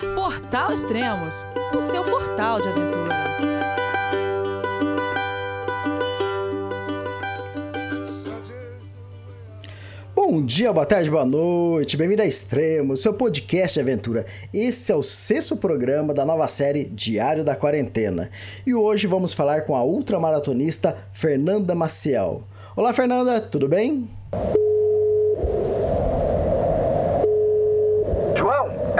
Portal Extremos, o seu portal de aventura. Bom dia, boa tarde, boa noite, bem-vindo a Extremos, seu podcast de aventura. Esse é o sexto programa da nova série Diário da Quarentena. E hoje vamos falar com a ultramaratonista Fernanda Maciel. Olá, Fernanda, tudo bem? João, é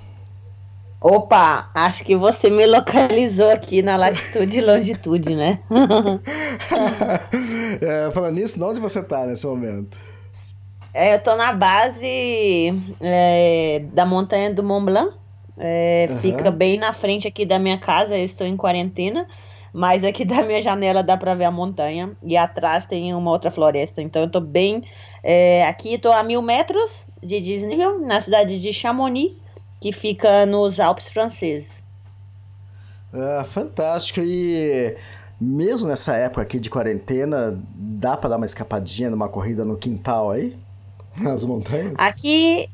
Opa, acho que você me localizou aqui na latitude e longitude, né? é, falando nisso, onde você tá nesse momento? É, eu tô na base é, da montanha do Mont Blanc. É, uhum. Fica bem na frente aqui da minha casa, eu estou em quarentena. Mas aqui da minha janela dá pra ver a montanha. E atrás tem uma outra floresta. Então eu tô bem. É, aqui tô a mil metros de desnível, na cidade de Chamonix que fica nos Alpes franceses. Ah, fantástico. E mesmo nessa época aqui de quarentena, dá para dar uma escapadinha numa corrida no quintal aí? Nas montanhas? Aqui,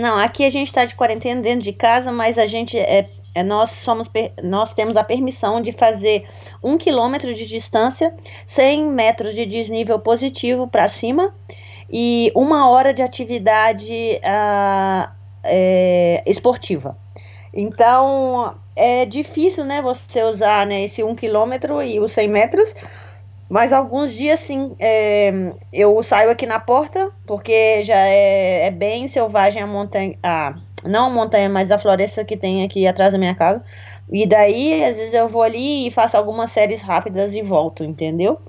não, aqui a gente está de quarentena dentro de casa, mas a gente é, é nós somos nós temos a permissão de fazer um quilômetro de distância, 100 metros de desnível positivo para cima e uma hora de atividade uh, é, esportiva. Então, é difícil, né, você usar né, esse 1 km e os 100 metros, mas alguns dias, sim, é, eu saio aqui na porta, porque já é, é bem selvagem a montanha, a, não a montanha, mas a floresta que tem aqui atrás da minha casa, e daí, às vezes eu vou ali e faço algumas séries rápidas e volto, entendeu?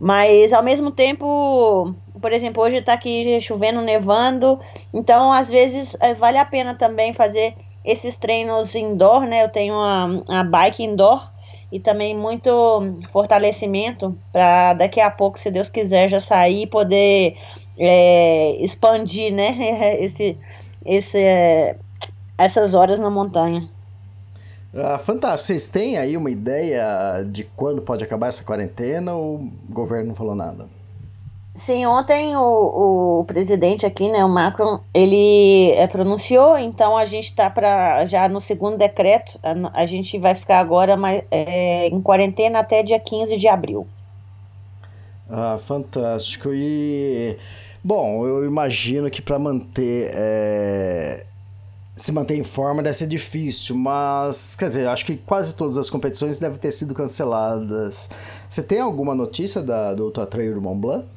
Mas ao mesmo tempo, por exemplo, hoje está aqui chovendo, nevando, então às vezes é, vale a pena também fazer esses treinos indoor, né? Eu tenho a, a bike indoor e também muito fortalecimento para daqui a pouco, se Deus quiser, já sair e poder é, expandir, né? Esse, esse, é, essas horas na montanha. Ah, fantástico. Vocês têm aí uma ideia de quando pode acabar essa quarentena ou o governo não falou nada? Sim, ontem o, o presidente aqui, né, o Macron, ele é, pronunciou, então a gente está para já no segundo decreto, a, a, gente vai ficar agora mais, é, em quarentena até dia 15 de abril. Ah, fantástico. E, bom, eu imagino que para manter é, se manter em forma deve ser difícil, mas quer dizer, acho que quase todas as competições devem ter sido canceladas. Você tem alguma notícia da, do Ultra Trail do Mont Blanc?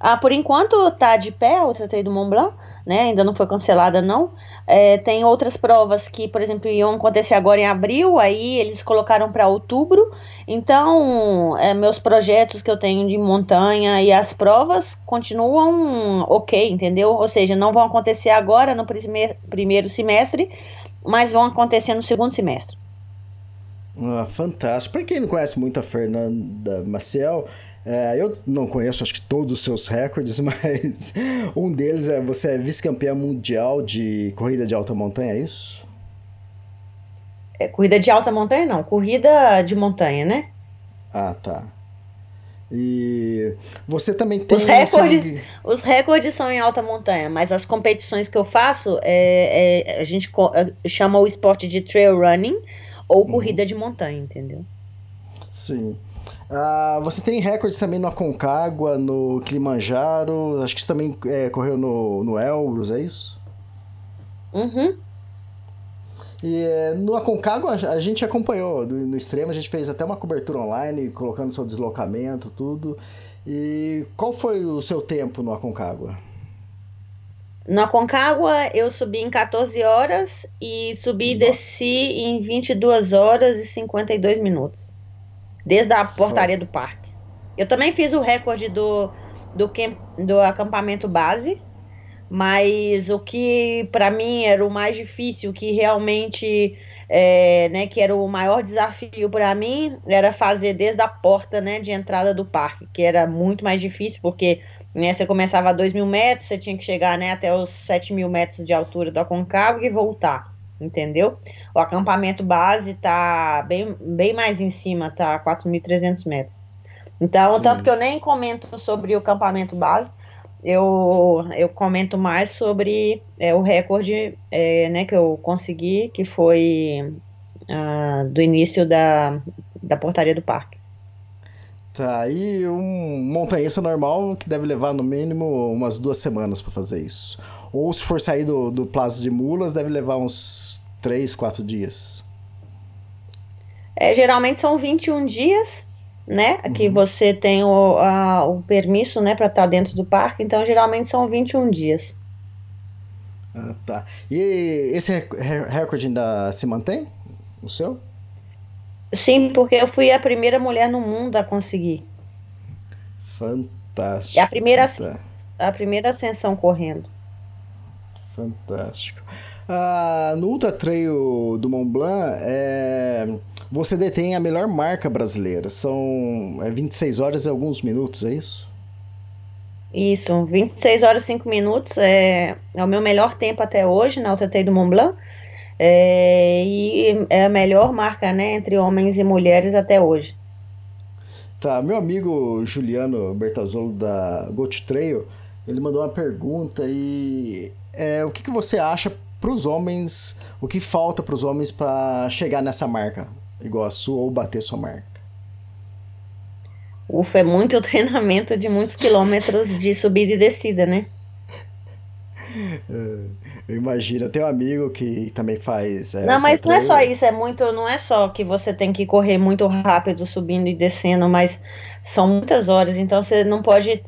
Ah, por enquanto está de pé o Ultra Trail do Mont Blanc né? Ainda não foi cancelada, não. É, tem outras provas que, por exemplo, iam acontecer agora em abril, aí eles colocaram para outubro. Então, é, meus projetos que eu tenho de montanha e as provas continuam ok, entendeu? Ou seja, não vão acontecer agora no primeiro, primeiro semestre, mas vão acontecer no segundo semestre. Ah, fantástico. Para quem não conhece muito a Fernanda Maciel, é, eu não conheço, acho que todos os seus recordes, mas um deles é você é vice-campeã mundial de corrida de alta montanha, é isso? É, corrida de alta montanha não, corrida de montanha, né? Ah, tá. E você também tem. Os recordes, os recordes são em alta montanha, mas as competições que eu faço, é, é a gente é, chama o esporte de trail running ou uhum. corrida uhum. de montanha, entendeu? Sim. Uh, você tem recordes também no Aconcagua, no Kilimanjaro, acho que você também é, correu no, no Elbrus, é isso? Uhum. E é, no Aconcagua a gente acompanhou no, no extremo, a gente fez até uma cobertura online, colocando seu deslocamento, tudo. E qual foi o seu tempo no Aconcagua? No Aconcagua eu subi em 14 horas e subi e desci em 22 horas e 52 minutos desde a portaria do parque. Eu também fiz o recorde do, do, que, do acampamento base, mas o que para mim era o mais difícil, que realmente é, né, que era o maior desafio para mim, era fazer desde a porta né, de entrada do parque, que era muito mais difícil, porque né, você começava a 2 mil metros, você tinha que chegar né, até os 7 mil metros de altura do Aconcagua e voltar, entendeu? O acampamento base tá bem, bem mais em cima, tá 4.300 metros. Então, Sim. tanto que eu nem comento sobre o acampamento base, eu, eu comento mais sobre é, o recorde é, né, que eu consegui, que foi uh, do início da, da portaria do parque. Tá, e um montanhista normal que deve levar no mínimo umas duas semanas para fazer isso. Ou se for sair do, do Plaza de Mulas, deve levar uns três, quatro dias. É, geralmente são 21 dias, né? Uhum. Que você tem o, a, o permisso, né, para estar tá dentro do parque. Então, geralmente são 21 dias. Ah, tá. E esse recorde ainda se mantém? O seu? Sim, porque eu fui a primeira mulher no mundo a conseguir. Fantástico. É a primeira, fantástico. a primeira ascensão correndo. Fantástico. Ah, no Ultra Trail do Mont Blanc, é, você detém a melhor marca brasileira. São é, 26 horas e alguns minutos, é isso? Isso, 26 horas e 5 minutos é, é o meu melhor tempo até hoje na Ultra Trail do Mont Blanc. É, e é a melhor marca né, entre homens e mulheres até hoje. Tá, meu amigo Juliano Bertazzolo da Gold Trail, ele mandou uma pergunta e é, o que, que você acha para os homens, o que falta para os homens para chegar nessa marca igual a sua ou bater sua marca? Ufa, é muito treinamento de muitos quilômetros de subida e descida, né? É, eu imagino, eu tenho um amigo que também faz. É, não, mas não é só isso, é muito, não é só que você tem que correr muito rápido subindo e descendo, mas são muitas horas, então você não pode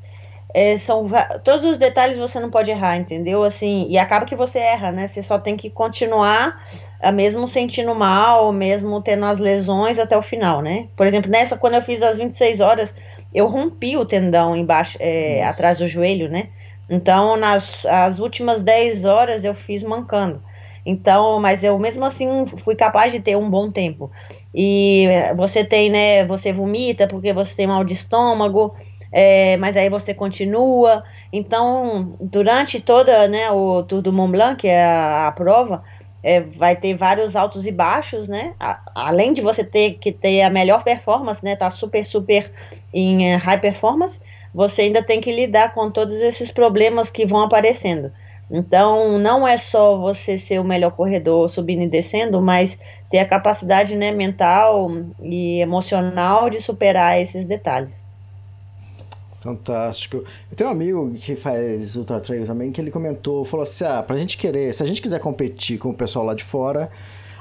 é, são todos os detalhes você não pode errar, entendeu? Assim, e acaba que você erra, né? Você só tem que continuar, a mesmo sentindo mal, mesmo tendo as lesões até o final, né? Por exemplo, nessa, quando eu fiz as 26 horas, eu rompi o tendão embaixo, é, atrás do joelho, né? Então, nas as últimas 10 horas eu fiz mancando. Então, mas eu mesmo assim fui capaz de ter um bom tempo. E você tem, né? Você vomita porque você tem mal de estômago é, mas aí você continua. Então, durante toda né, o Tour do Mont Blanc, que é a, a prova, é, vai ter vários altos e baixos, né? A, além de você ter que ter a melhor performance, né? Tá super, super em uh, high performance, você ainda tem que lidar com todos esses problemas que vão aparecendo. Então, não é só você ser o melhor corredor subindo e descendo, mas ter a capacidade né, mental e emocional de superar esses detalhes. Fantástico. Eu tenho um amigo que faz Ultra Trail também, que ele comentou, falou assim, ah, pra gente querer, se a gente quiser competir com o pessoal lá de fora,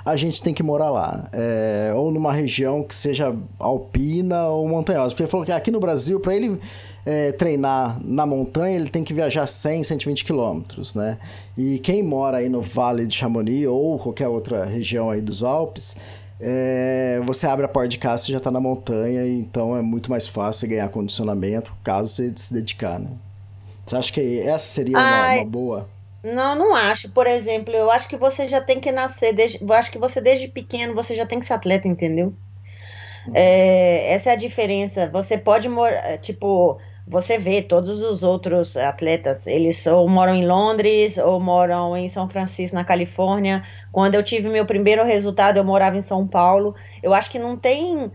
a gente tem que morar lá. É, ou numa região que seja alpina ou montanhosa. Porque ele falou que aqui no Brasil, para ele é, treinar na montanha, ele tem que viajar 100, 120 quilômetros, né? E quem mora aí no Vale de Chamonix ou qualquer outra região aí dos Alpes, é, você abre a porta de casa, você já está na montanha, então é muito mais fácil ganhar condicionamento caso você se dedicar, né? Você acha que essa seria uma, uma, boa? Não, não acho. Por exemplo, eu acho que você já tem que nascer, desde, eu acho que você desde pequeno você já tem que ser atleta, entendeu? Uhum. É, essa é a diferença. Você pode morar, tipo, você vê todos os outros atletas, eles ou moram em Londres ou moram em São Francisco, na Califórnia. Quando eu tive meu primeiro resultado, eu morava em São Paulo. Eu acho que não tem.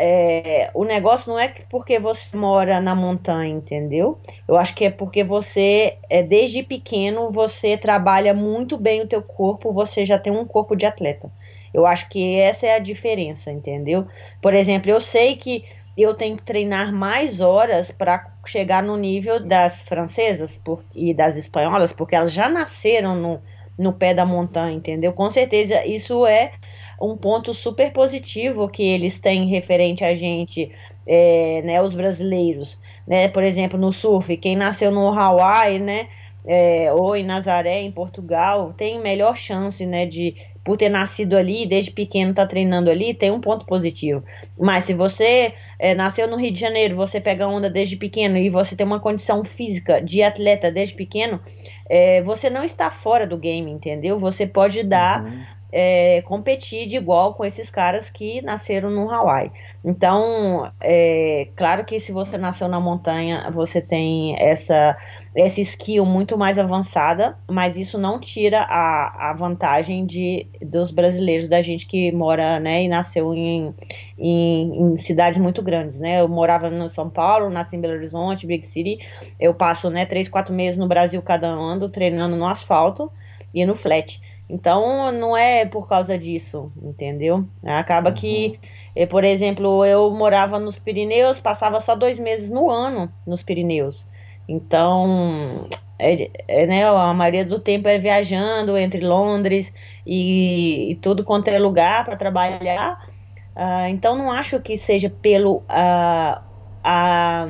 É, o negócio não é porque você mora na montanha, entendeu? Eu acho que é porque você, é, desde pequeno, você trabalha muito bem o teu corpo, você já tem um corpo de atleta. Eu acho que essa é a diferença, entendeu? Por exemplo, eu sei que eu tenho que treinar mais horas para chegar no nível das francesas por, e das espanholas, porque elas já nasceram no, no pé da montanha, entendeu? Com certeza isso é um ponto super positivo que eles têm referente a gente, é, né, os brasileiros, né? Por exemplo, no surf, quem nasceu no Hawaii, né? é, ou em Nazaré, em Portugal, tem melhor chance, né, de por ter nascido ali, desde pequeno tá treinando ali, tem um ponto positivo. Mas se você é, nasceu no Rio de Janeiro, você pega onda desde pequeno e você tem uma condição física de atleta desde pequeno, é, você não está fora do game, entendeu? Você pode dar uhum é, competir de igual com esses caras que nasceram no Hawaii. Então, é claro que se você nasceu na montanha, você tem essa essa skill muito mais avançada, mas isso não tira a, a vantagem de dos brasileiros, da gente que mora, né, e nasceu em, em, em cidades muito grandes, né? Eu morava no São Paulo, nasci em Belo Horizonte, Big City. Eu passo, né, três, quatro meses no Brasil cada ano treinando no asfalto e no flat. Então, não é por causa disso, entendeu? Acaba uhum. que, eh, por exemplo, eu morava nos Pirineus, passava só dois meses no ano nos Pirineus. Então, é, é, né, a maioria do tempo é viajando entre Londres e, e tudo quanto é lugar para trabalhar. Uh, então, não acho que seja pelo. Uh, a,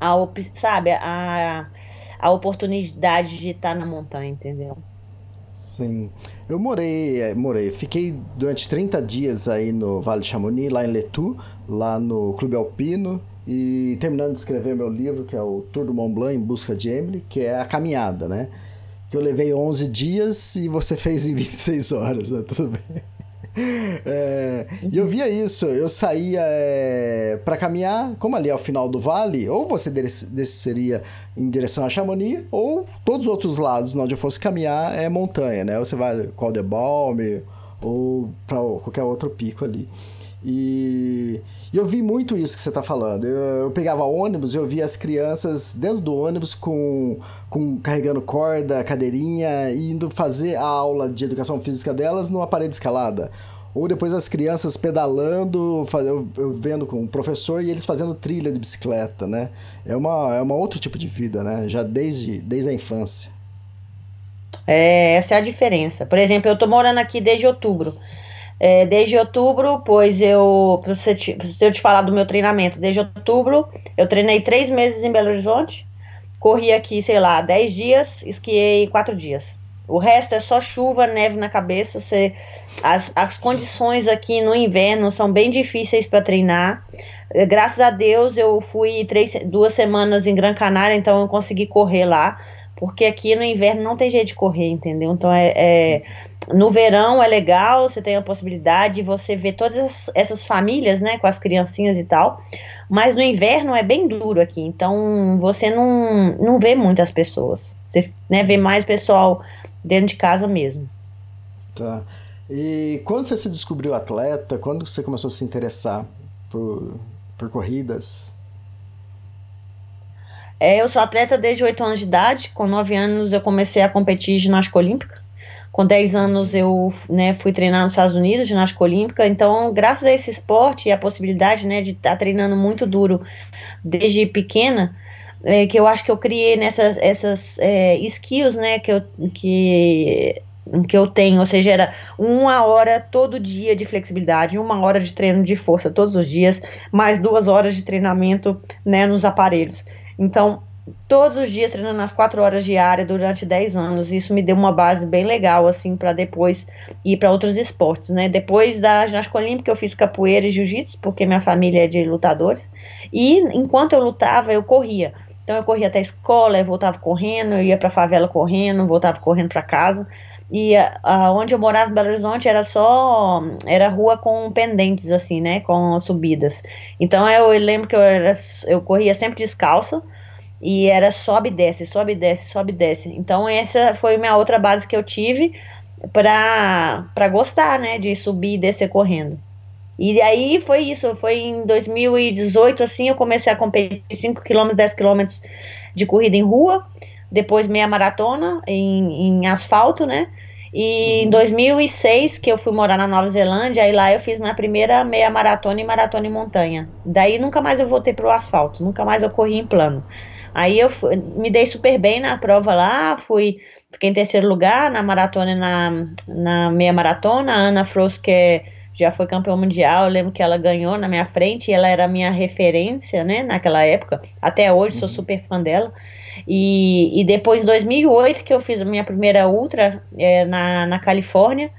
a, sabe, a, a oportunidade de estar na montanha, entendeu? Sim. Eu morei, é, morei, fiquei durante 30 dias aí no Vale de Chamonix, lá em Letu, lá no Clube Alpino, e terminando de escrever meu livro, que é o Tour do Mont Blanc em busca de Emily, que é a caminhada, né? Que eu levei 11 dias e você fez em 26 horas, né? Tudo bem. É, e eu via isso, eu saía é, para caminhar, como ali é o final do vale, ou você desceria em direção a Chamonix, ou todos os outros lados onde eu fosse caminhar é montanha, né? Ou você vai Caldebalme, ou para qualquer outro pico ali. E, e, eu vi muito isso que você está falando. Eu, eu, pegava ônibus e eu via as crianças dentro do ônibus com, com carregando corda, cadeirinha, indo fazer a aula de educação física delas numa parede escalada. Ou depois as crianças pedalando, eu, eu vendo com o professor e eles fazendo trilha de bicicleta, né? É uma, é uma outro tipo de vida, né? Já desde, desde a infância. É, essa é a diferença. Por exemplo, eu tô morando aqui desde outubro é, desde outubro, pois eu, se eu te falar do meu treinamento, desde outubro, eu treinei três meses em Belo Horizonte, corri aqui, sei lá, dez dias, esquiei quatro dias. O resto é só chuva, neve na cabeça. Você, as, as condições aqui no inverno são bem difíceis para treinar. É, graças a Deus eu fui três, duas semanas em Gran Canária, então eu consegui correr lá porque aqui no inverno não tem jeito de correr, entendeu? Então é, é no verão é legal, você tem a possibilidade de você ver todas essas famílias, né, com as criancinhas e tal, mas no inverno é bem duro aqui, então você não, não vê muitas pessoas, você né, vê mais pessoal dentro de casa mesmo. Tá. E quando você se descobriu atleta, quando você começou a se interessar por, por corridas? É, eu sou atleta desde 8 anos de idade. Com 9 anos eu comecei a competir ginástica olímpica. Com 10 anos eu né, fui treinar nos Estados Unidos, ginástica olímpica. Então, graças a esse esporte e a possibilidade né, de estar tá treinando muito duro desde pequena, é, que eu acho que eu criei nessas essas é, skills né, que, eu, que, que eu tenho, ou seja, era uma hora todo dia de flexibilidade, uma hora de treino de força todos os dias, mais duas horas de treinamento né, nos aparelhos. Então, todos os dias treinando nas quatro horas diárias durante 10 anos. Isso me deu uma base bem legal, assim, para depois ir para outros esportes, né? Depois da ginástica olímpica, eu fiz capoeira e jiu-jitsu, porque minha família é de lutadores. E enquanto eu lutava, eu corria. Então, eu corria até a escola, eu voltava correndo, eu ia para a favela correndo, voltava correndo para casa. E a, onde eu morava em Belo Horizonte era só era rua com pendentes assim, né, com subidas. Então eu, eu lembro que eu era eu corria sempre descalça e era sobe desce, sobe desce, sobe desce. Então essa foi minha outra base que eu tive para para gostar, né, de subir e descer correndo. E aí foi isso, foi em 2018 assim, eu comecei a competir 5 km, 10 km de corrida em rua depois meia maratona em, em asfalto, né? E em 2006, que eu fui morar na Nova Zelândia, aí lá eu fiz minha primeira meia maratona e maratona em montanha. Daí nunca mais eu voltei pro asfalto, nunca mais eu corri em plano. Aí eu fui, me dei super bem na prova lá, fui, fiquei em terceiro lugar na maratona e na, na meia maratona. A Ana Frost, que é já foi campeã mundial. Eu lembro que ela ganhou na minha frente e ela era a minha referência, né, naquela época. Até hoje sou super fã dela. E, e depois, em 2008, que eu fiz a minha primeira ultra é, na, na Califórnia,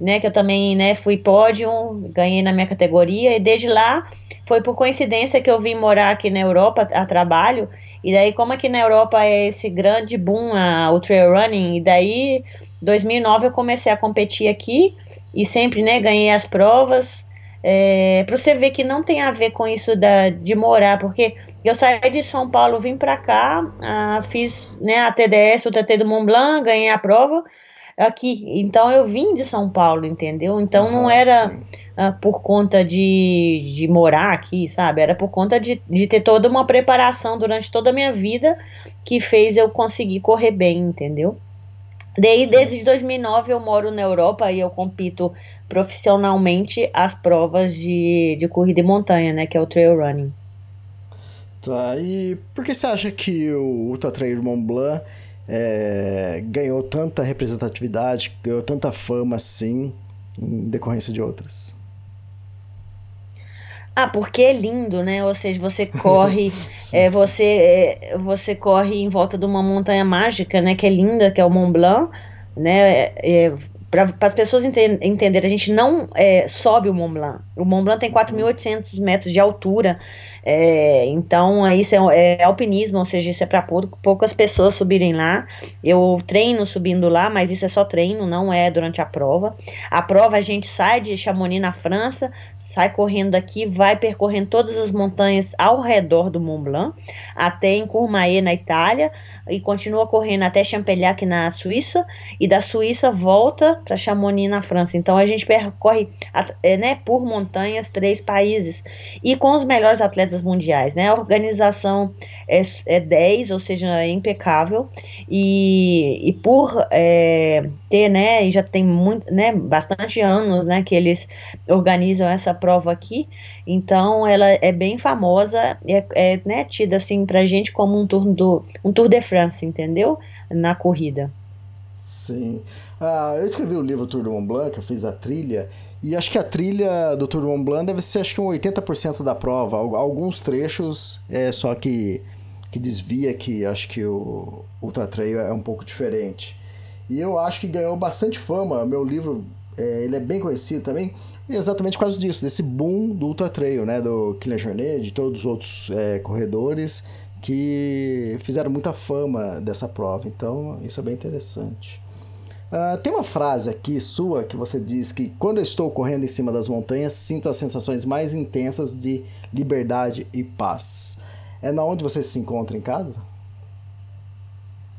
né, que eu também, né, fui pódio, ganhei na minha categoria. E desde lá, foi por coincidência que eu vim morar aqui na Europa a trabalho. E daí, como aqui na Europa é esse grande boom, a, o trail running, e daí 2009 eu comecei a competir aqui e sempre, né, ganhei as provas. É, para você ver que não tem a ver com isso da, de morar, porque eu saí de São Paulo, vim para cá, ah, fiz né, a TDS, o TT do Mont Blanc, ganhei a prova aqui. Então eu vim de São Paulo, entendeu? Então não era ah, por conta de, de morar aqui, sabe? Era por conta de, de ter toda uma preparação durante toda a minha vida que fez eu conseguir correr bem, entendeu? Daí, desde 2009 eu moro na Europa e eu compito profissionalmente as provas de, de corrida e montanha, né, que é o trail running. Tá, e por que você acha que o Ultra Trail Mont Blanc é, ganhou tanta representatividade, ganhou tanta fama assim, em decorrência de outras? Ah, porque é lindo, né? Ou seja, você corre, é, você, é, você corre em volta de uma montanha mágica, né? Que é linda, que é o Mont Blanc, né? É, é para as pessoas enten entenderem, a gente não é, sobe o Mont Blanc. O Mont Blanc tem 4.800 metros de altura, é, então isso é, é, alpinismo, ou seja, isso é para poucas pessoas subirem lá. Eu treino subindo lá, mas isso é só treino, não é durante a prova. A prova a gente sai de Chamonix na França, sai correndo daqui, vai percorrendo todas as montanhas ao redor do Mont Blanc, até em Courmayeur na Itália, e continua correndo até Champelhac na Suíça, e da Suíça volta para Chamonix na França. Então a gente percorre é, né, por montanhas três países e com os melhores atletas mundiais. Né? A organização é, é 10, ou seja, é impecável, e, e por é, ter, né, e já tem muito, né, bastante anos né, que eles organizam essa prova aqui, então ela é bem famosa, é, é né, tida assim pra gente como um tour, do, um tour de France, entendeu? Na corrida. Sim. Ah, eu escrevi o livro Tour de Mont Blanc, eu fiz a trilha, e acho que a trilha do Tour Mont Blanc deve ser acho que um 80% da prova. Alguns trechos é só que, que desvia, que acho que o Ultra Trail é um pouco diferente. E eu acho que ganhou bastante fama. Meu livro é, ele é bem conhecido também, exatamente por causa disso, desse boom do Ultra Trail, né? Do Kylian Jornet, de todos os outros é, corredores que fizeram muita fama dessa prova. Então, isso é bem interessante. Uh, tem uma frase aqui sua que você diz que quando eu estou correndo em cima das montanhas, sinto as sensações mais intensas de liberdade e paz. É na onde você se encontra em casa?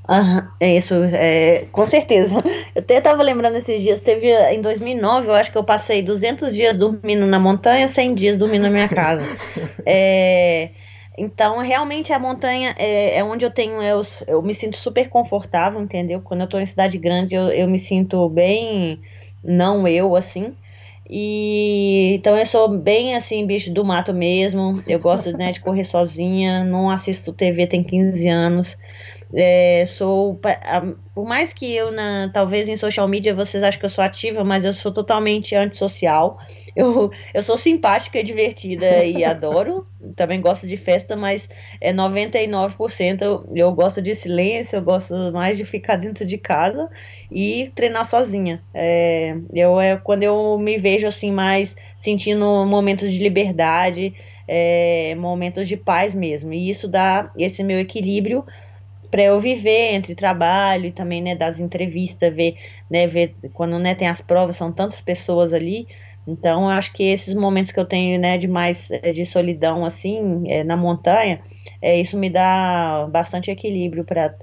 Ah, é isso, é, com certeza. Eu até estava lembrando esses dias, teve em 2009, eu acho que eu passei 200 dias dormindo na montanha, 100 dias dormindo na minha casa. é, então, realmente, a montanha é, é onde eu tenho, eu, eu me sinto super confortável, entendeu? Quando eu estou em cidade grande, eu, eu me sinto bem, não eu, assim. E então eu sou bem assim, bicho do mato mesmo. Eu gosto né, de correr sozinha, não assisto TV tem 15 anos. É, sou por mais que eu na talvez em social media vocês achem que eu sou ativa, mas eu sou totalmente antissocial. Eu, eu sou simpática, divertida e adoro. Também gosto de festa, mas é 99% eu, eu gosto de silêncio, eu gosto mais de ficar dentro de casa e treinar sozinha. É, eu é quando eu me vejo assim mais sentindo momentos de liberdade, é, momentos de paz mesmo. E isso dá esse meu equilíbrio para eu viver entre trabalho e também né das entrevistas ver né ver quando né tem as provas são tantas pessoas ali. Então eu acho que esses momentos que eu tenho né de mais eh, de solidão assim é, na montanha é isso me dá bastante equilíbrio para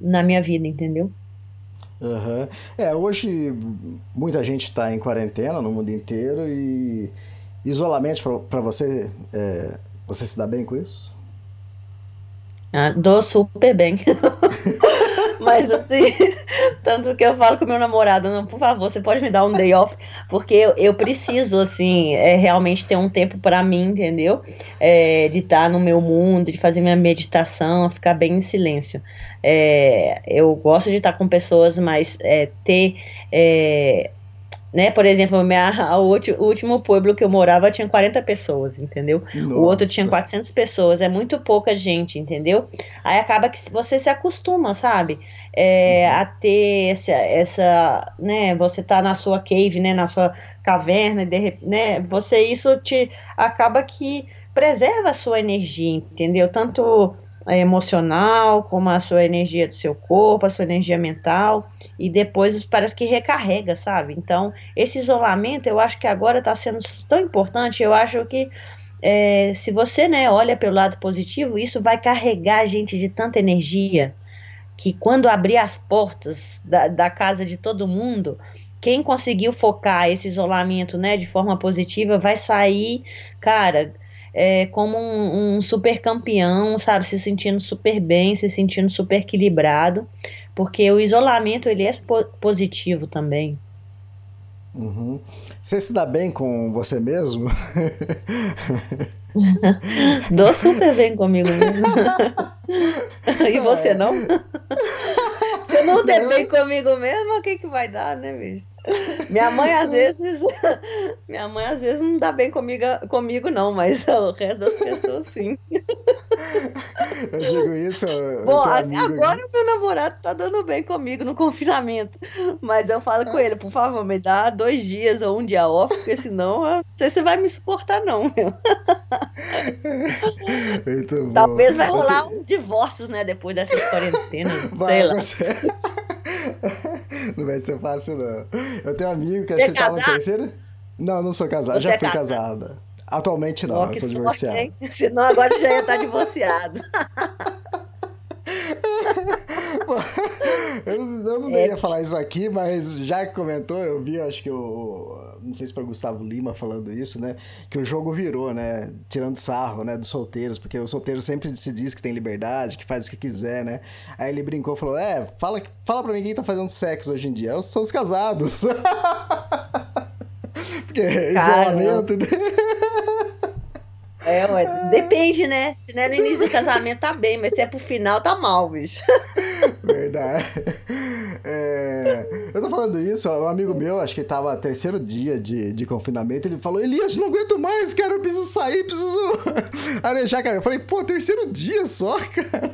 na minha vida entendeu? Uhum. é hoje muita gente está em quarentena no mundo inteiro e isolamento para você é, você se dá bem com isso ah, dou super bem. Mas assim, tanto que eu falo com meu namorado, não, por favor, você pode me dar um day off, porque eu, eu preciso, assim, é, realmente ter um tempo para mim, entendeu? É, de estar no meu mundo, de fazer minha meditação, ficar bem em silêncio. É, eu gosto de estar com pessoas, mas é, ter é, né? Por exemplo, minha, o, último pueblo que eu morava tinha 40 pessoas, entendeu? Nossa. O outro tinha 400 pessoas, é muito pouca gente, entendeu? Aí acaba que você se acostuma, sabe? É, uhum. A ter essa, essa, né? Você tá na sua cave, né? Na sua caverna, e de, né? Você, isso te acaba que preserva a sua energia, entendeu? Tanto emocional, como a sua energia do seu corpo, a sua energia mental, e depois parece que recarrega, sabe? Então, esse isolamento eu acho que agora está sendo tão importante, eu acho que é, se você né, olha pelo lado positivo, isso vai carregar a gente de tanta energia que quando abrir as portas da, da casa de todo mundo, quem conseguiu focar esse isolamento né, de forma positiva vai sair, cara, é, como um, um, super campeão, sabe? Se sentindo super bem, se sentindo super equilibrado, porque o isolamento ele é positivo também. Uhum. Você se dá bem com você mesmo? Dou super bem comigo mesmo. e você é. não? Se eu não der bem comigo mesmo, o que, que vai dar, né, bicho? Minha mãe às vezes. Minha mãe às vezes não dá bem comigo, comigo não, mas o resto das pessoas sim. Eu digo isso. Bom, agora o meu namorado tá dando bem comigo no confinamento. Mas eu falo com ele, por favor, me dá dois dias ou um dia off, porque senão eu não sei se você vai me suportar, não, meu. Muito bom. Talvez vai rolar uns divórcios, né, depois dessa quarentena. Sei lá. Você... Não vai ser fácil, não. Eu tenho um amigo que acho que ele tava no terceiro. Não, não sou casado. Já é fui casado? casada. Atualmente não, eu sou divorciado. Sorte, Senão agora já ia estar divorciado. eu, eu, não deveria é. falar isso aqui, mas já que comentou, eu vi, acho que o. Não sei se foi o Gustavo Lima falando isso, né? Que o jogo virou, né? Tirando sarro, né? Dos solteiros, porque o solteiro sempre se diz que tem liberdade, que faz o que quiser, né? Aí ele brincou e falou: É, fala, fala pra mim quem tá fazendo sexo hoje em dia. São os casados. porque isolamento. É, ué, depende, né? Se não é no início do casamento, tá bem, mas se é pro final, tá mal, bicho. Verdade. É, eu tô falando isso, um amigo meu, acho que tava terceiro dia de, de confinamento, ele falou: Elias, não aguento mais, cara, eu preciso sair, preciso arejar, cara. Eu falei: pô, terceiro dia só, cara.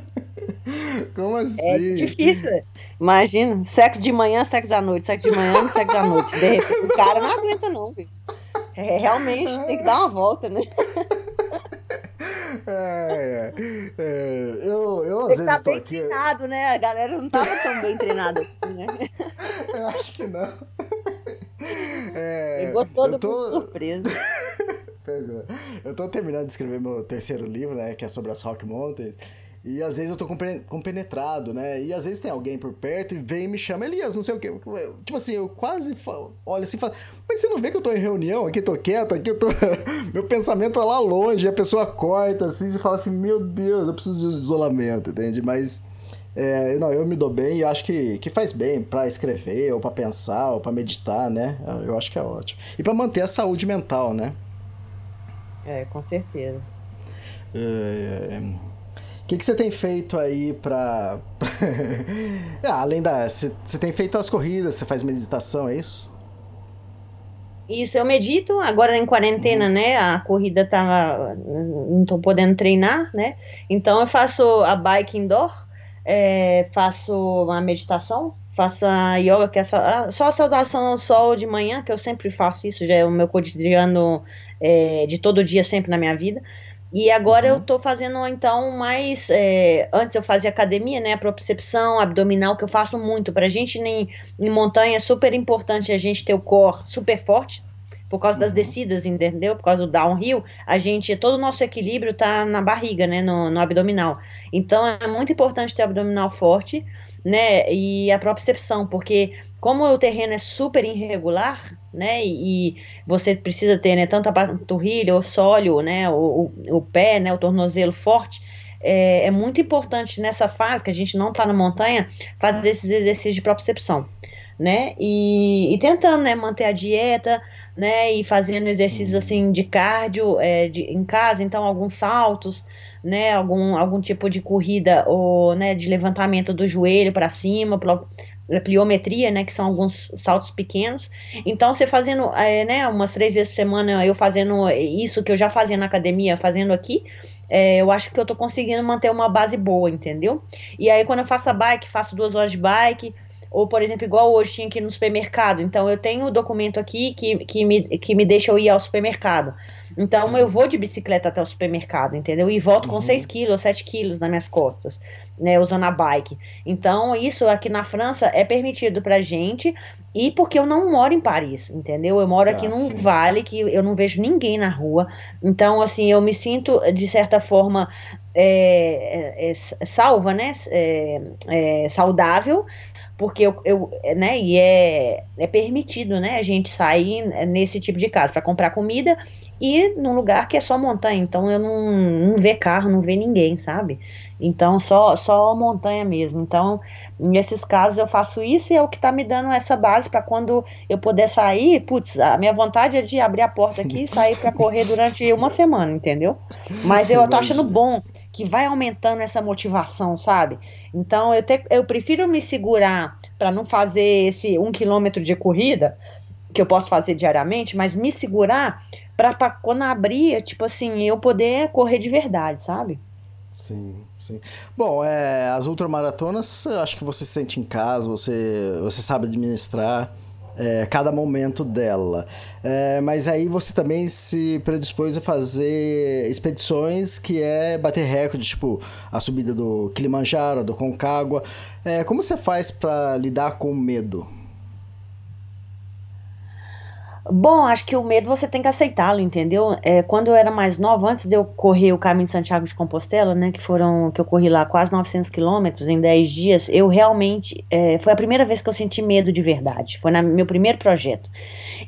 Como é assim? É difícil. Imagina, sexo de manhã, sexo à noite, sexo de manhã, sexo à noite. De repente, o cara não aguenta, não, bicho. É, realmente, tem que dar uma volta, né? É, é, é, eu, eu às vezes tá bem aqui... treinado, né? A galera não tava tão bem treinada assim, né? Eu acho que não. É, Pegou todo tô... surpresa. Eu tô terminando de escrever meu terceiro livro, né? Que é sobre as Rock Mountains. E às vezes eu tô compenetrado, né? E às vezes tem alguém por perto e vem e me chama, Elias, não sei o quê. Tipo assim, eu quase falo, olho assim e falo, mas você não vê que eu tô em reunião, aqui tô quieto, aqui eu tô. Meu pensamento tá lá longe, a pessoa corta assim e fala assim, meu Deus, eu preciso de isolamento, entende? Mas. É, não, eu me dou bem e acho que, que faz bem para escrever, ou para pensar, ou para meditar, né? Eu acho que é ótimo. E para manter a saúde mental, né? É, com certeza. É, que, que você tem feito aí pra. ah, além da. Você, tem feito as corridas, você faz meditação, é isso? Isso, eu medito, agora em quarentena, uhum. né? A corrida tava. Não tô podendo treinar, né? Então eu faço a bike indoor, é, faço a meditação, faço a yoga, que é só, só a saudação ao sol de manhã, que eu sempre faço isso, já é o meu cotidiano é, de todo dia, sempre na minha vida. E agora uhum. eu tô fazendo, então, mais. É, antes eu fazia academia, né? A propriocepção abdominal, que eu faço muito. Pra gente em, em montanha é super importante a gente ter o core super forte, por causa uhum. das descidas, entendeu? Por causa do downhill, a gente, todo o nosso equilíbrio tá na barriga, né? No, no abdominal. Então é muito importante ter o abdominal forte, né? E a propriocepção, porque como o terreno é super irregular, né, e, você precisa ter, né, tanto a panturrilha, o sólio, né, o, o, o pé, né, o tornozelo forte, é, é, muito importante nessa fase, que a gente não está na montanha, fazer esses exercícios de propriocepção, né, e, e, tentando, né, manter a dieta, né, e fazendo exercícios, assim, de cardio é, de, em casa, então, alguns saltos, né, algum, algum tipo de corrida ou, né, de levantamento do joelho para cima, pliometria, né, que são alguns saltos pequenos. Então, você fazendo, é, né, umas três vezes por semana, eu fazendo isso que eu já fazia na academia, fazendo aqui, é, eu acho que eu tô conseguindo manter uma base boa, entendeu? E aí, quando eu faço a bike, faço duas horas de bike, ou, por exemplo, igual hoje tinha que ir no supermercado. Então, eu tenho o documento aqui que, que, me, que me deixa eu ir ao supermercado. Então, eu vou de bicicleta até o supermercado, entendeu? E volto com 6 uhum. quilos, 7 quilos nas minhas costas né, usando a bike. Então, isso aqui na França é permitido pra gente, e porque eu não moro em Paris, entendeu? Eu moro aqui ah, num sim. vale que eu não vejo ninguém na rua. Então, assim, eu me sinto, de certa forma, é, é, é salva, né? É, é, saudável, porque eu, eu, né, e é, é permitido, né, a gente sair nesse tipo de casa para comprar comida e num lugar que é só montanha, então eu não, não vê carro, não vê ninguém, sabe? Então, só, só montanha mesmo. Então, nesses casos eu faço isso e é o que está me dando essa base para quando eu puder sair. Putz, a minha vontade é de abrir a porta aqui e sair para correr durante uma semana, entendeu? Mas eu tô achando bom que vai aumentando essa motivação, sabe? Então, eu, te, eu prefiro me segurar para não fazer esse um quilômetro de corrida que eu posso fazer diariamente, mas me segurar para quando abrir, tipo assim, eu poder correr de verdade, sabe? Sim, sim. Bom, é, as ultramaratonas, acho que você se sente em casa, você, você sabe administrar é, cada momento dela. É, mas aí você também se predispôs a fazer expedições que é bater recorde, tipo a subida do Kilimanjaro, do Concagua. É, como você faz para lidar com o medo? Bom, acho que o medo você tem que aceitá-lo, entendeu? É, quando eu era mais nova, antes de eu correr o caminho de Santiago de Compostela, né, que foram que eu corri lá quase 900 quilômetros em 10 dias, eu realmente é, foi a primeira vez que eu senti medo de verdade. Foi no meu primeiro projeto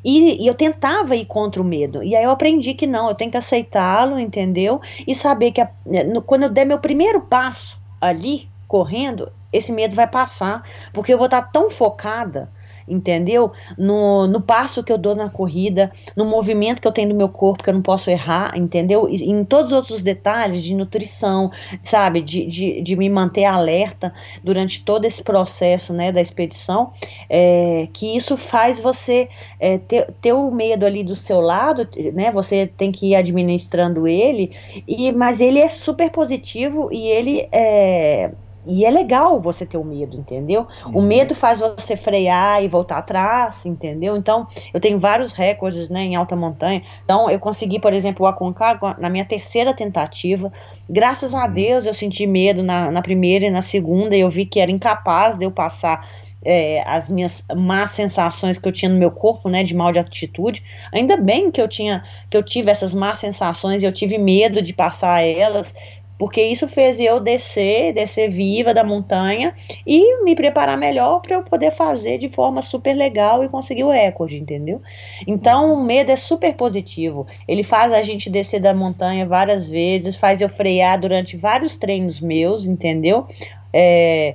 e, e, eu tentava ir contra o medo. E aí eu aprendi que não, eu tenho que aceitá-lo, entendeu? E saber que a, no, quando eu der meu primeiro passo ali correndo, esse medo vai passar, porque eu vou estar tão focada entendeu? No, no passo que eu dou na corrida, no movimento que eu tenho do meu corpo, que eu não posso errar, entendeu? E, em todos os outros detalhes de nutrição, sabe? De, de, de me manter alerta durante todo esse processo, né, da expedição, é, que isso faz você é, ter, ter o medo ali do seu lado, né? Você tem que ir administrando ele, e, mas ele é super positivo e ele é e é legal você ter o medo, entendeu? Uhum. O medo faz você frear e voltar atrás, entendeu? Então, eu tenho vários recordes, né, em alta montanha. Então, eu consegui, por exemplo, o Aconcagua na minha terceira tentativa. Graças a uhum. Deus, eu senti medo na, na primeira e na segunda, e eu vi que era incapaz de eu passar é, as minhas más sensações que eu tinha no meu corpo, né, de mal de atitude. Ainda bem que eu tinha, que eu tive essas más sensações e eu tive medo de passar elas porque isso fez eu descer, descer viva da montanha e me preparar melhor para eu poder fazer de forma super legal e conseguir o recorde, entendeu? Então o medo é super positivo. Ele faz a gente descer da montanha várias vezes, faz eu frear durante vários treinos meus, entendeu? É,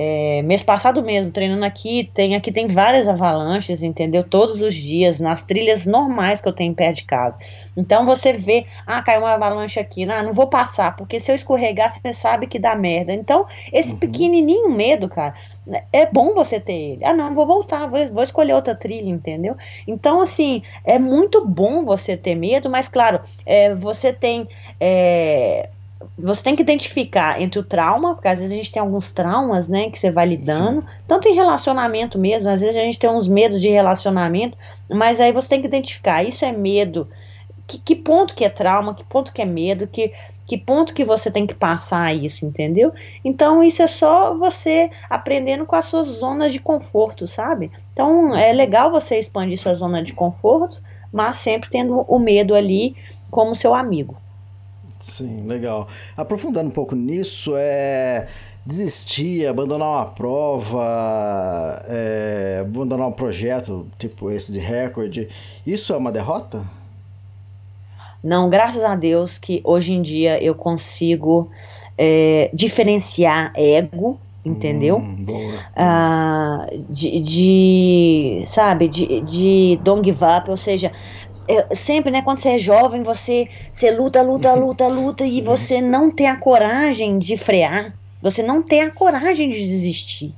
é, mês passado mesmo, treinando aqui, tem aqui tem várias avalanches, entendeu? Todos os dias, nas trilhas normais que eu tenho perto de casa. Então você vê, ah, caiu uma avalanche aqui, não, não vou passar, porque se eu escorregar, você sabe que dá merda. Então, esse uhum. pequenininho medo, cara, é bom você ter ele. Ah, não, vou voltar, vou, vou escolher outra trilha, entendeu? Então, assim, é muito bom você ter medo, mas claro, é, você tem. É, você tem que identificar entre o trauma, porque às vezes a gente tem alguns traumas, né, que você vai lidando, Sim. tanto em relacionamento mesmo, às vezes a gente tem uns medos de relacionamento, mas aí você tem que identificar, isso é medo, que, que ponto que é trauma, que ponto que é medo, que, que ponto que você tem que passar isso, entendeu? Então isso é só você aprendendo com as suas zonas de conforto, sabe? Então é legal você expandir sua zona de conforto, mas sempre tendo o medo ali como seu amigo. Sim, legal. Aprofundando um pouco nisso, é desistir, abandonar uma prova, é, abandonar um projeto tipo esse de recorde, isso é uma derrota? Não, graças a Deus que hoje em dia eu consigo é, diferenciar ego, entendeu? Hum, ah, de, de, sabe, de, de don't give up, ou seja, é, sempre, né, quando você é jovem, você, você luta, luta, luta, luta e você não tem a coragem de frear, você não tem a coragem de desistir.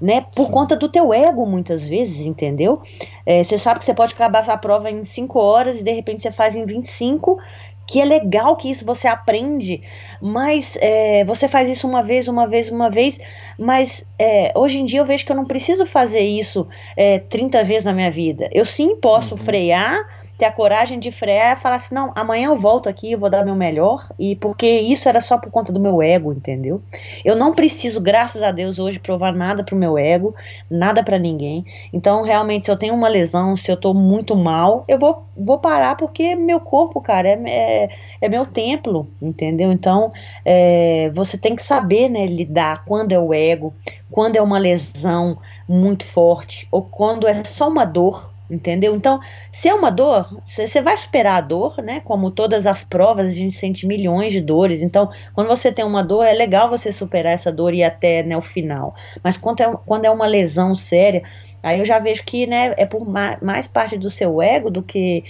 né? Por Sim. conta do teu ego, muitas vezes, entendeu? É, você sabe que você pode acabar a prova em 5 horas e de repente você faz em 25 que é legal que isso você aprende, mas é, você faz isso uma vez, uma vez, uma vez, mas é, hoje em dia eu vejo que eu não preciso fazer isso é, 30 vezes na minha vida. Eu sim posso uhum. frear ter a coragem de frear e falar assim, não, amanhã eu volto aqui, eu vou dar meu melhor, e porque isso era só por conta do meu ego, entendeu? Eu não preciso, graças a Deus, hoje provar nada pro meu ego, nada para ninguém. Então, realmente, se eu tenho uma lesão, se eu tô muito mal, eu vou, vou parar porque meu corpo, cara, é, é, é meu templo, entendeu? Então, é, você tem que saber, né, lidar quando é o ego, quando é uma lesão muito forte, ou quando é só uma dor, Entendeu? Então, se é uma dor, você vai superar a dor, né? Como todas as provas, a gente sente milhões de dores. Então, quando você tem uma dor, é legal você superar essa dor e ir até né, o final. Mas quando é, quando é uma lesão séria, aí eu já vejo que né, é por mais, mais parte do seu ego do que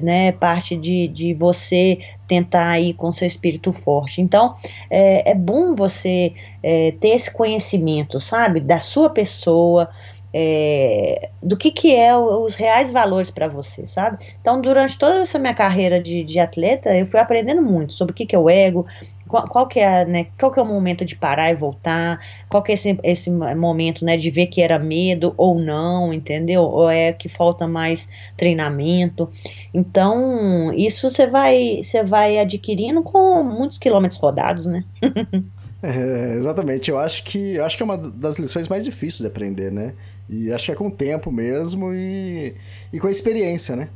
né, parte de, de você tentar ir com seu espírito forte. Então, é, é bom você é, ter esse conhecimento, sabe, da sua pessoa, é, do que, que é os reais valores para você, sabe? Então, durante toda essa minha carreira de, de atleta, eu fui aprendendo muito sobre o que, que é o ego, qual, qual, que é, né, qual que é o momento de parar e voltar, qual que é esse, esse momento, né, de ver que era medo ou não, entendeu? Ou é que falta mais treinamento. Então, isso você vai, você vai adquirindo com muitos quilômetros rodados, né? É, exatamente, eu acho que eu acho que é uma das lições mais difíceis de aprender, né? E acho que é com o tempo mesmo e, e com a experiência, né?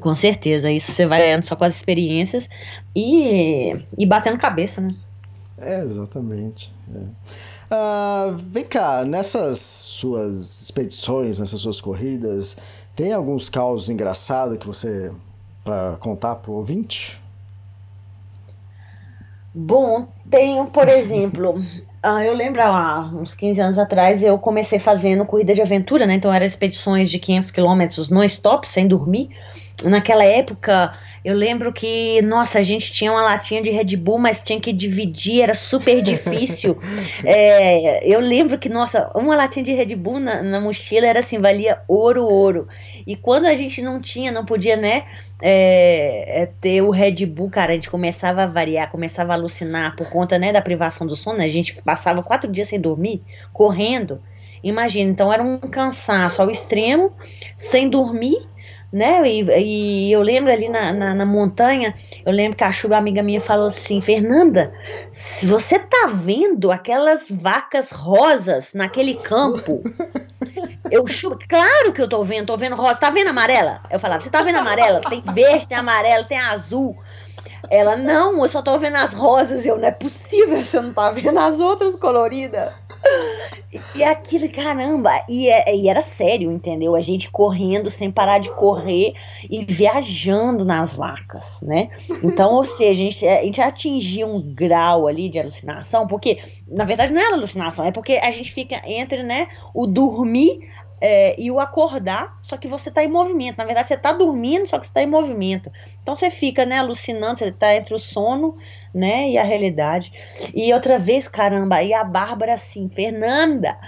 Com certeza, isso você vai ganhando só com as experiências e, e batendo cabeça, né? É, exatamente. É. Ah, vem cá, nessas suas expedições, nessas suas corridas, tem alguns causos engraçados que você para contar pro ouvinte? Bom, tenho, por exemplo, uh, eu lembro há uns 15 anos atrás eu comecei fazendo corrida de aventura, né? Então eram expedições de 500 quilômetros no stop, sem dormir. Naquela época, eu lembro que, nossa, a gente tinha uma latinha de Red Bull, mas tinha que dividir, era super difícil. é, eu lembro que, nossa, uma latinha de Red Bull na, na, mochila era assim, valia ouro, ouro. E quando a gente não tinha, não podia, né, é, é, ter o Red Bull, cara, a gente começava a variar, começava a alucinar por conta, né, da privação do sono. Né? A gente passava quatro dias sem dormir, correndo. Imagina, então era um cansaço ao extremo, sem dormir né? E, e eu lembro ali na, na, na, montanha, eu lembro que a chuva amiga minha falou assim, Fernanda, você tá vendo aquelas vacas rosas naquele campo, eu chuva, claro que eu tô vendo, tô vendo rosa, tá vendo amarela? Eu falava, você tá vendo amarela? Tem verde, tem amarelo, tem azul. Ela, não, eu só tô vendo as rosas. Eu, não é possível, você não tá vendo as outras coloridas. E aquilo, caramba, e, é, e, era sério, entendeu? A gente correndo sem parar de correr e viajando nas vacas, né? Então, ou seja, a gente, a gente atingia um grau ali de alucinação, porque, na verdade, não era alucinação, é porque a gente fica entre, né, o dormir é, e o acordar, só que você está em movimento. Na verdade, você está dormindo, só que você está em movimento. Então você fica, né, alucinando, você está entre o sono, né, e a realidade. E outra vez, caramba, e a Bárbara assim, Fernanda,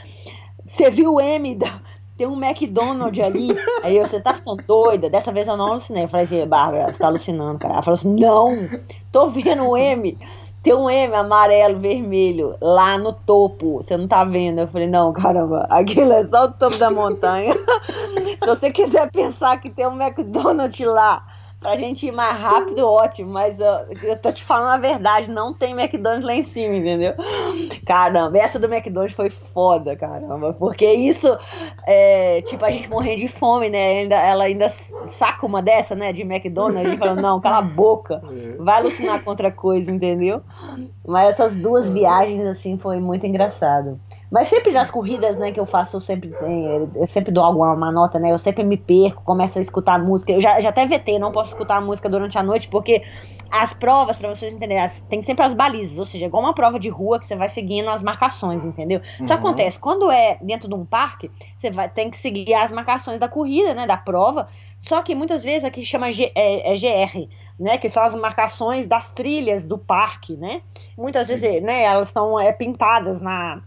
você viu o M da, tem um McDonald's ali. Aí eu, você tá ficando doida? Dessa vez eu não alucinei. Eu falei assim, Bárbara, você tá alucinando, cara. Ela falou assim, não, tô vendo o M. Tem um M amarelo, vermelho, lá no topo. Você não tá vendo? Eu falei, não, caramba, aquilo é só o topo da montanha. Se você quiser pensar que tem um McDonald's lá pra gente ir mais rápido, ótimo. Mas eu, eu tô te falando a verdade, não tem McDonald's lá em cima, entendeu? Caramba, essa do McDonald's foi foda, caramba. Porque isso, é, tipo, a gente morrendo de fome, né? Ainda, ela ainda saca uma dessa, né? De McDonald's e fala, não, cala a boca. É. Vai alucinar com outra coisa, entendeu? Mas essas duas viagens, assim, foi muito engraçado. Mas sempre nas corridas, né, que eu faço, eu sempre, eu sempre dou alguma nota, né? Eu sempre me perco, começo a escutar música. Eu já, já até vetei, não posso escutar a música durante a noite, porque as provas, para vocês entenderem, tem sempre as balizas, ou seja, igual uma prova de rua que você vai seguindo as marcações, entendeu? Uhum. Isso acontece, quando é dentro de um parque, você vai, tem que seguir as marcações da corrida, né, da prova, só que muitas vezes aqui chama G, é, é GR, né, que são as marcações das trilhas do parque, né? Muitas vezes, né, elas estão é, pintadas na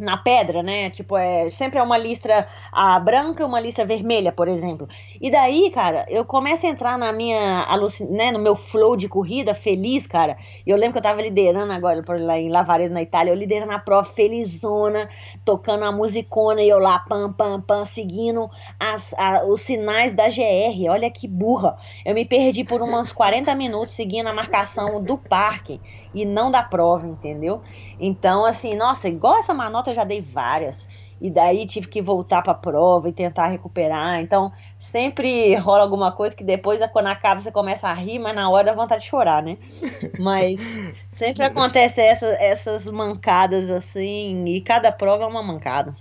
na pedra, né? Tipo, é sempre é uma listra a branca e uma listra vermelha, por exemplo. E daí, cara, eu começo a entrar na minha né, no meu flow de corrida feliz, cara. E eu lembro que eu tava liderando agora lá em Lavaredo, na Itália, eu liderando a prova felizona, tocando a musicona e eu lá pam pam pam seguindo as, a, os sinais da GR. Olha que burra. Eu me perdi por uns 40 minutos seguindo a marcação do parque e não da prova, entendeu? Então, assim, nossa, igual essa manota eu já dei várias. E daí tive que voltar para a prova e tentar recuperar. Então, sempre rola alguma coisa que depois, quando acaba, você começa a rir, mas na hora dá vontade de chorar, né? Mas sempre acontece essa, essas mancadas assim, e cada prova é uma mancada.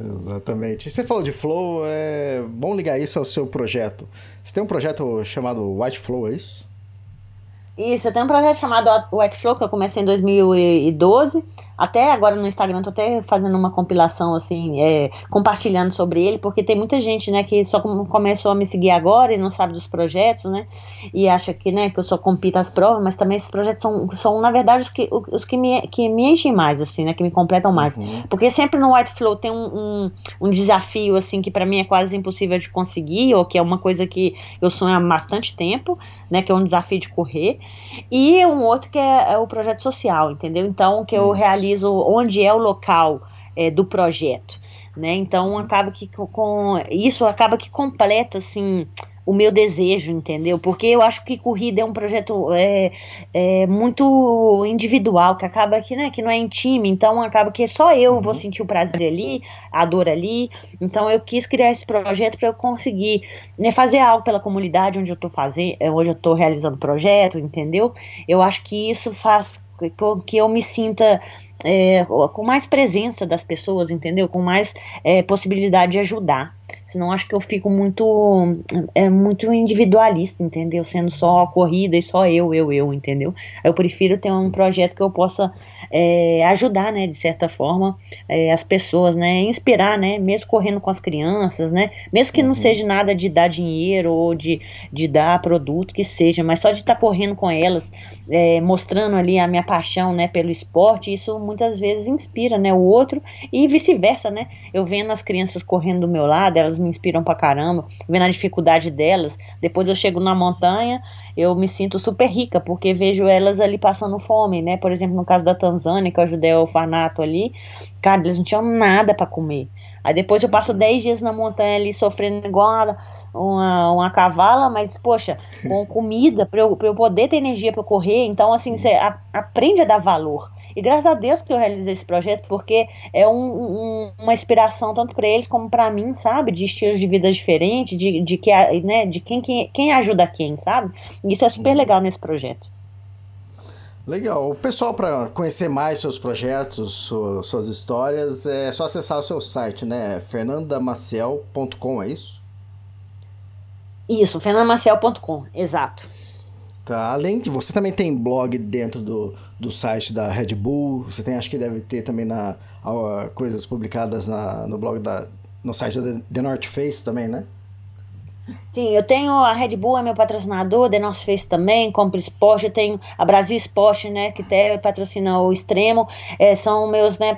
Exatamente. Você falou de Flow, é... vamos ligar isso ao seu projeto. Você tem um projeto chamado White Flow, é isso? Isso, eu tenho um projeto chamado White Flow que eu comecei em 2012 até agora no Instagram, tô até fazendo uma compilação, assim, é, compartilhando sobre ele, porque tem muita gente, né, que só começou a me seguir agora e não sabe dos projetos, né, e acha que, né, que eu só compito as provas, mas também esses projetos são, são na verdade, os que, os que, me, que me enchem mais, assim, né, que me completam mais. Uhum. Porque sempre no White Flow tem um, um, um desafio, assim, que para mim é quase impossível de conseguir, ou que é uma coisa que eu sonho há bastante tempo, né, que é um desafio de correr, e um outro que é, é o projeto social, entendeu? Então, que eu Isso. realizo localizo onde é o local é, do projeto, né? Então acaba que com isso acaba que completa assim o meu desejo, entendeu? Porque eu acho que corrida é um projeto é, é muito individual, que acaba que, né, que não é intime, então acaba que só eu vou uhum. sentir o prazer ali, a dor ali. Então eu quis criar esse projeto para eu conseguir né, fazer algo pela comunidade onde eu estou fazendo, onde eu estou realizando o projeto, entendeu? Eu acho que isso faz com que eu me sinta é, com mais presença das pessoas, entendeu? Com mais é, possibilidade de ajudar. Senão acho que eu fico muito é muito individualista, entendeu? Sendo só corrida e só eu, eu, eu, entendeu? Eu prefiro ter um projeto que eu possa é, ajudar, né, de certa forma, é, as pessoas, né, inspirar, né, mesmo correndo com as crianças, né, mesmo que não uhum. seja nada de dar dinheiro ou de, de dar produto, que seja, mas só de estar tá correndo com elas, é, mostrando ali a minha paixão, né, pelo esporte, isso muitas vezes inspira, né, o outro e vice-versa, né, eu vendo as crianças correndo do meu lado, elas me inspiram pra caramba, vendo a dificuldade delas. Depois eu chego na montanha, eu me sinto super rica, porque vejo elas ali passando fome, né? Por exemplo, no caso da Tanzânia, que eu ajudei o orfanato ali, cara, eles não tinham nada para comer. Aí depois eu passo 10 dias na montanha ali sofrendo igual uma, uma cavala, mas, poxa, com comida, para eu, eu poder ter energia para correr. Então, assim, você aprende a dar valor. E graças a Deus que eu realizei esse projeto, porque é um, um, uma inspiração tanto para eles como para mim, sabe? De estilos de vida diferentes, de, de, que, né, de quem, quem, quem ajuda quem, sabe? E isso é super legal nesse projeto. Legal. O pessoal, para conhecer mais seus projetos, suas histórias, é só acessar o seu site, né? fernandamaciel.com, é isso? Isso, fernandamaciel.com, exato. Tá, além de você também tem blog dentro do, do site da Red Bull, você tem, acho que deve ter também na, coisas publicadas na, no blog da no site da The North Face também, né? Sim, eu tenho a Red Bull, é meu patrocinador, The North Face também, Compre Esporte, eu tenho a Brasil Esporte, né, que até patrocina o Extremo, é, são meus, né,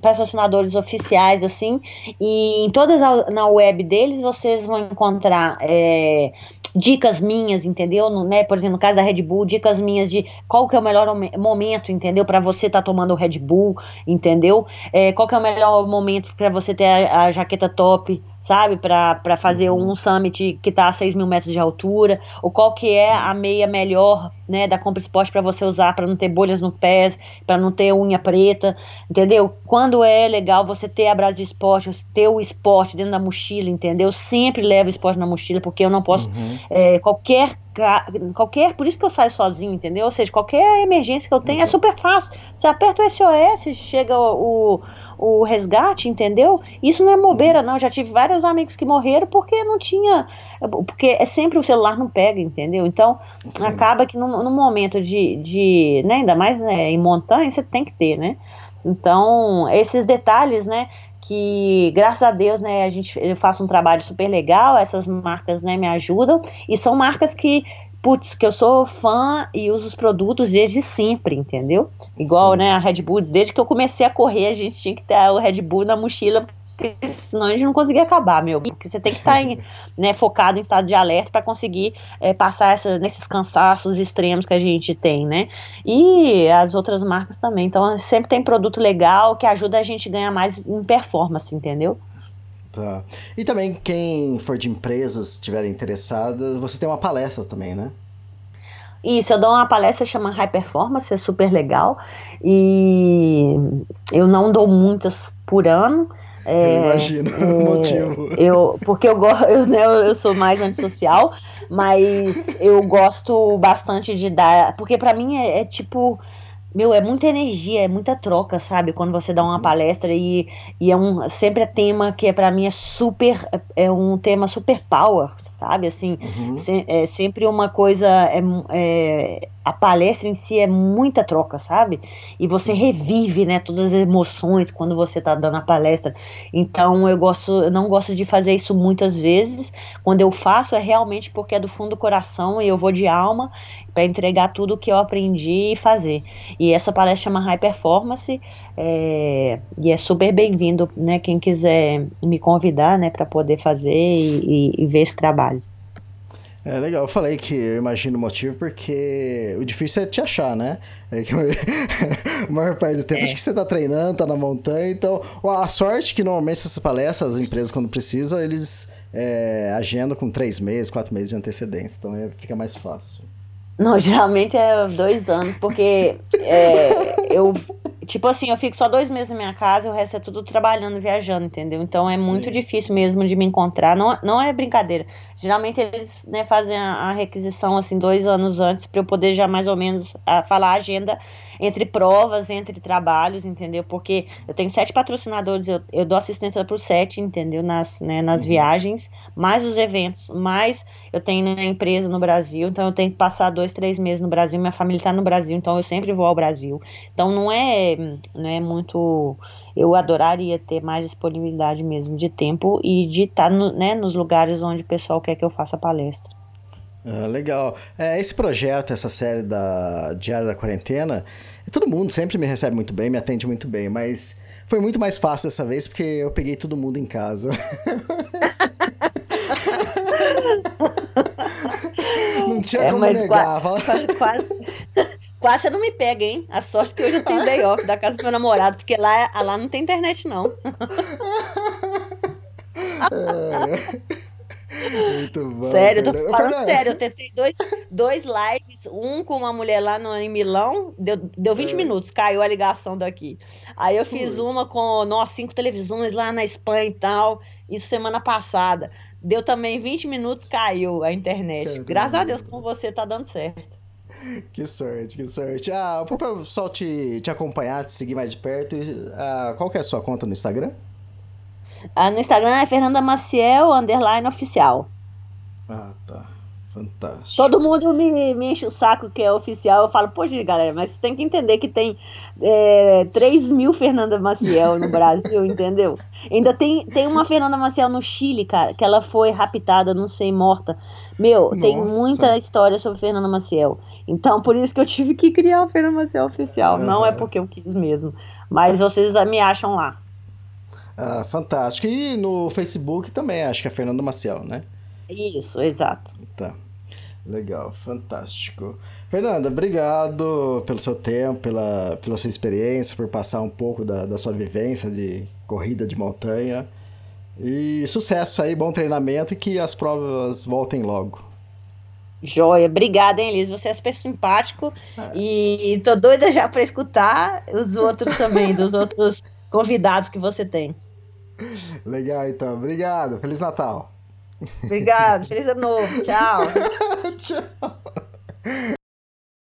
patrocinadores oficiais, assim, e em todas a, na web deles vocês vão encontrar é, dicas minhas, entendeu? No, né, por exemplo, no caso da Red Bull, dicas minhas de qual que é o melhor momento, entendeu? Para você estar tá tomando o Red Bull, entendeu? É, qual que é o melhor momento para você ter a, a jaqueta top, sabe? Para fazer uhum. um summit que está a 6 mil metros de altura, ou qual que é Sim. a meia melhor, né, da compra esporte para você usar para não ter bolhas no pés, para não ter unha preta, entendeu? Quando é legal você ter a Brasil Esporte, ter o esporte dentro da mochila, entendeu? Sempre levo o esporte na mochila, porque eu não posso, uhum. é, qualquer qualquer, por isso que eu saio sozinho, entendeu? Ou seja, qualquer emergência que eu tenho é super fácil. Você aperta o SOS, chega o, o o resgate, entendeu? Isso não é bobeira, não. Eu já tive vários amigos que morreram porque não tinha. Porque é sempre o celular não pega, entendeu? Então, Sim. acaba que no, no, momento de, de. Né, ainda mais né, em montanha, você tem que ter, né? Então, esses detalhes, né? que graças a Deus, né, a gente eu faço um trabalho super legal, essas marcas, né, me ajudam e são marcas que putz, que eu sou fã e uso os produtos desde sempre, entendeu? Igual, Sim. né, a Red Bull, desde que eu comecei a correr, a gente tinha que ter o Red Bull na mochila, porque senão a gente não conseguia acabar, meu. Porque você tem que estar tá né, focado em estado de alerta para conseguir é, passar essa, nesses cansaços extremos que a gente tem, né? E as outras marcas também. Então, sempre tem produto legal que ajuda a gente a ganhar mais em performance, entendeu? Tá. E também, quem for de empresas, estiver interessada, você tem uma palestra também, né? Isso, eu dou uma palestra chama High Performance, é super legal. E eu não dou muitas por ano. É, eu imagino é, o motivo. Eu, porque eu, eu, né, eu sou mais antissocial, mas eu gosto bastante de dar. Porque para mim é, é tipo meu, é muita energia, é muita troca, sabe? Quando você dá uma uhum. palestra e, e é um sempre é tema que é para mim é super é um tema super power, sabe? Assim, uhum. se, é sempre uma coisa é, é, a palestra em si é muita troca, sabe? E você revive, né, todas as emoções quando você tá dando a palestra. Então eu gosto, eu não gosto de fazer isso muitas vezes. Quando eu faço é realmente porque é do fundo do coração e eu vou de alma para entregar tudo o que eu aprendi e fazer. E essa palestra chama High Performance é, e é super bem-vindo, né? Quem quiser me convidar, né, para poder fazer e, e, e ver esse trabalho. É legal, eu falei que eu imagino o motivo porque o difícil é te achar, né? É que a maior parte do tempo é. acho que você tá treinando, tá na montanha, então a sorte que normalmente essas palestras, as empresas quando precisam, eles é, agendam com três meses, quatro meses de antecedência, então é, fica mais fácil. Não, geralmente é dois anos, porque é, eu, tipo assim, eu fico só dois meses na minha casa e o resto é tudo trabalhando, viajando, entendeu? Então é Sim. muito difícil mesmo de me encontrar. Não, não é brincadeira. Geralmente eles né, fazem a, requisição assim dois anos antes para eu poder já mais ou menos a, falar a agenda entre provas, entre trabalhos, entendeu? Porque eu tenho sete patrocinadores, eu, eu dou assistência para sete, entendeu? Nas, né, nas uhum. viagens, mais os eventos, mais eu tenho uma empresa no Brasil, então eu tenho que passar dois, três meses no Brasil, minha família está no Brasil, então eu sempre vou ao Brasil. Então não é, não é muito eu adoraria ter mais disponibilidade mesmo de tempo e de estar tá no, né, nos lugares onde o pessoal quer que eu faça palestra. Ah, legal. É, esse projeto, essa série da Diário da Quarentena, todo mundo sempre me recebe muito bem, me atende muito bem, mas foi muito mais fácil dessa vez porque eu peguei todo mundo em casa. não tinha é, como negar. Quase, quase, quase, você não me pega, hein? A sorte que hoje eu tenho day off da casa do meu namorado, porque lá, lá não tem internet, não. é. Muito bom. Sério, eu tô falando Fernanda. sério. Eu tentei dois, dois lives, um com uma mulher lá no, em Milão, deu, deu 20 é. minutos, caiu a ligação daqui. Aí eu fiz uma com, nossa, cinco televisões lá na Espanha e tal, isso semana passada. Deu também 20 minutos, caiu a internet. Caramba. Graças a Deus, com você tá dando certo. Que sorte, que sorte. Ah, para o pessoal te, te acompanhar, te seguir mais de perto, ah, qual que é a sua conta no Instagram? Ah, no Instagram é Fernanda Maciel, underline oficial. Ah, tá. Fantástico. Todo mundo me, me enche o saco que é oficial. Eu falo, poxa, galera, mas você tem que entender que tem é, 3 mil Fernanda Maciel no Brasil, entendeu? Ainda tem, tem uma Fernanda Maciel no Chile, cara, que ela foi raptada, não sei, morta. Meu, Nossa. tem muita história sobre Fernanda Maciel. Então, por isso que eu tive que criar o Fernanda Maciel oficial. Não é porque eu quis mesmo. Mas vocês me acham lá. Ah, fantástico. E no Facebook também, acho que é Fernando Maciel, né? Isso, exato. Tá. Legal, fantástico. Fernanda, obrigado pelo seu tempo, pela, pela sua experiência, por passar um pouco da, da sua vivência de corrida de montanha. E sucesso aí, bom treinamento e que as provas voltem logo. Joia, obrigada, hein, Elis? Você é super simpático é. e tô doida já para escutar os outros também, dos outros convidados que você tem. Legal, então. Obrigado. Feliz Natal. Obrigado. Feliz Ano Novo. Tchau. Tchau.